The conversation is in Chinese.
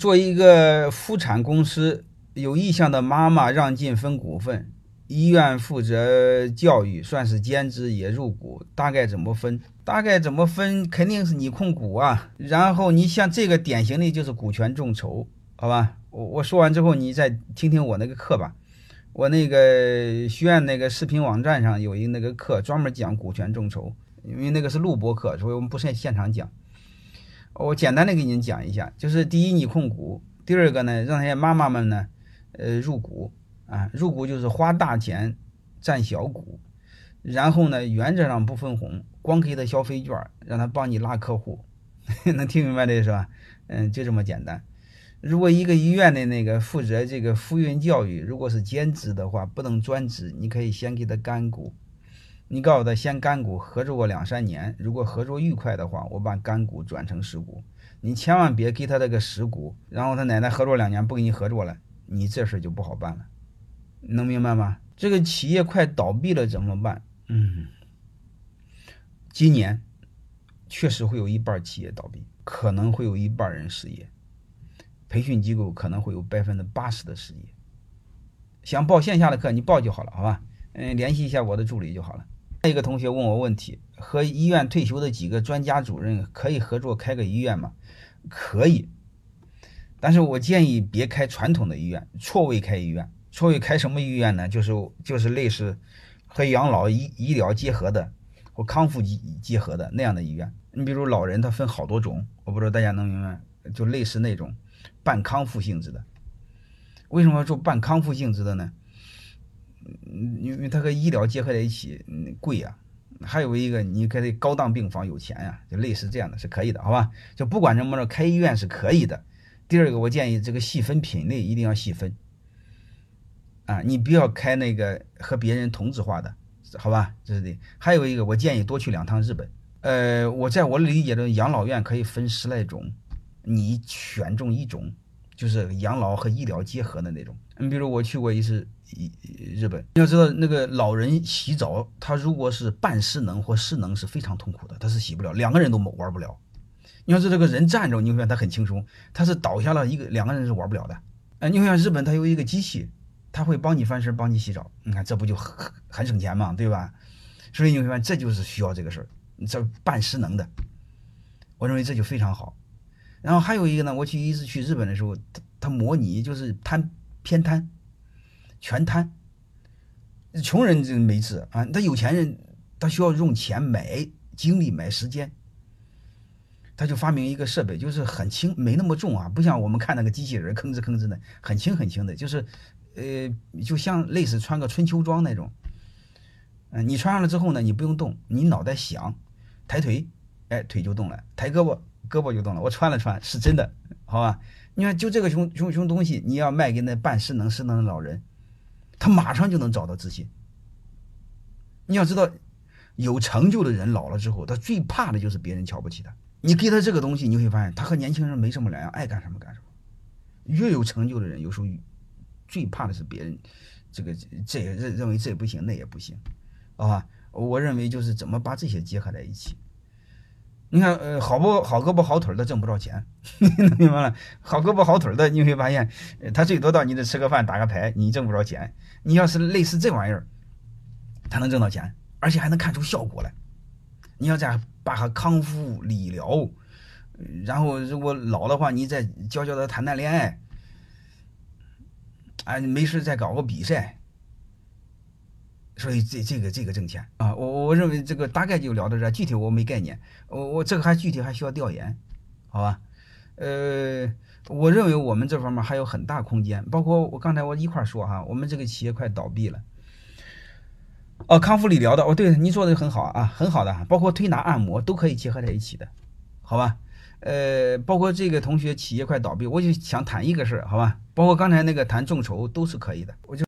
做一个妇产公司，有意向的妈妈让进分股份，医院负责教育，算是兼职也入股，大概怎么分？大概怎么分？肯定是你控股啊。然后你像这个典型的就是股权众筹，好吧？我我说完之后，你再听听我那个课吧。我那个学院那个视频网站上有一那个课，专门讲股权众筹，因为那个是录播课，所以我们不是现场讲。我简单的给您讲一下，就是第一，你控股；第二个呢，让那些妈妈们呢，呃，入股啊，入股就是花大钱占小股，然后呢，原则上不分红，光给他消费券，让他帮你拉客户，能听明白这是吧？嗯，就这么简单。如果一个医院的那个负责这个妇孕教育，如果是兼职的话，不能专职，你可以先给他干股。你告诉他先干股，合作个两三年，如果合作愉快的话，我把干股转成实股。你千万别给他这个实股，然后他奶奶合作两年不跟你合作了，你这事就不好办了，能明白吗？这个企业快倒闭了怎么办？嗯，今年确实会有一半企业倒闭，可能会有一半人失业，培训机构可能会有百分之八十的失业。想报线下的课，你报就好了，好吧？嗯，联系一下我的助理就好了。一个同学问我问题：和医院退休的几个专家主任可以合作开个医院吗？可以，但是我建议别开传统的医院，错位开医院。错位开什么医院呢？就是就是类似和养老医医疗结合的或康复结结合的那样的医院。你比如老人，他分好多种，我不知道大家能明白，就类似那种半康复性质的。为什么做半康复性质的呢？嗯，因为它和医疗结合在一起，嗯，贵呀。还有一个，你可以高档病房有钱呀，就类似这样的是可以的，好吧？就不管怎么着，开医院是可以的。第二个，我建议这个细分品类一定要细分啊，你不要开那个和别人同质化的，好吧？这是的。还有一个，我建议多去两趟日本。呃，我在我理解的，养老院可以分十来种，你选中一种，就是养老和医疗结合的那种。你比如我去过一次。日本，你要知道那个老人洗澡，他如果是半失能或失能是非常痛苦的，他是洗不了，两个人都玩不了。你要是这个人站着，你会发现他很轻松；他是倒下了一个，两个人是玩不了的。哎，你会像日本，他有一个机器，他会帮你翻身，帮你洗澡。你看这不就很很省钱嘛，对吧？所以你会发现这就是需要这个事儿，这半失能的，我认为这就非常好。然后还有一个呢，我去一次去日本的时候，他他模拟就是瘫偏瘫。全瘫，穷人就没治啊，他有钱人他需要用钱买精力买时间，他就发明一个设备，就是很轻，没那么重啊，不像我们看那个机器人吭哧吭哧的，很轻很轻的，就是呃，就像类似穿个春秋装那种，嗯，你穿上了之后呢，你不用动，你脑袋想抬腿，哎，腿就动了，抬胳膊，胳膊就动了。我穿了穿，是真的，好吧？你看，就这个熊熊熊东西，你要卖给那半失能失能的老人。他马上就能找到自信。你要知道，有成就的人老了之后，他最怕的就是别人瞧不起他。你给他这个东西，你会发现他和年轻人没什么两样，爱干什么干什么。越有成就的人，有时候最怕的是别人，这个这也认认为这也不行，那也不行，啊，我认为就是怎么把这些结合在一起。你看，呃，好不好胳膊好腿的挣不着钱，明白了？好胳膊好腿的，你会发现，他最多到你这吃个饭打个牌，你挣不着钱。你要是类似这玩意儿，他能挣到钱，而且还能看出效果来。你要再把他康复理疗，然后如果老的话，你再教教他谈谈恋爱，啊，没事再搞个比赛。所以这这个这个挣钱啊，我我认为这个大概就聊到这，具体我没概念，我我这个还具体还需要调研，好吧？呃，我认为我们这方面还有很大空间，包括我刚才我一块说哈，我们这个企业快倒闭了，哦，康复理疗的，哦，对，你做的很好啊，很好的，包括推拿按摩都可以结合在一起的，好吧？呃，包括这个同学企业快倒闭，我就想谈一个事儿，好吧？包括刚才那个谈众筹都是可以的，我就。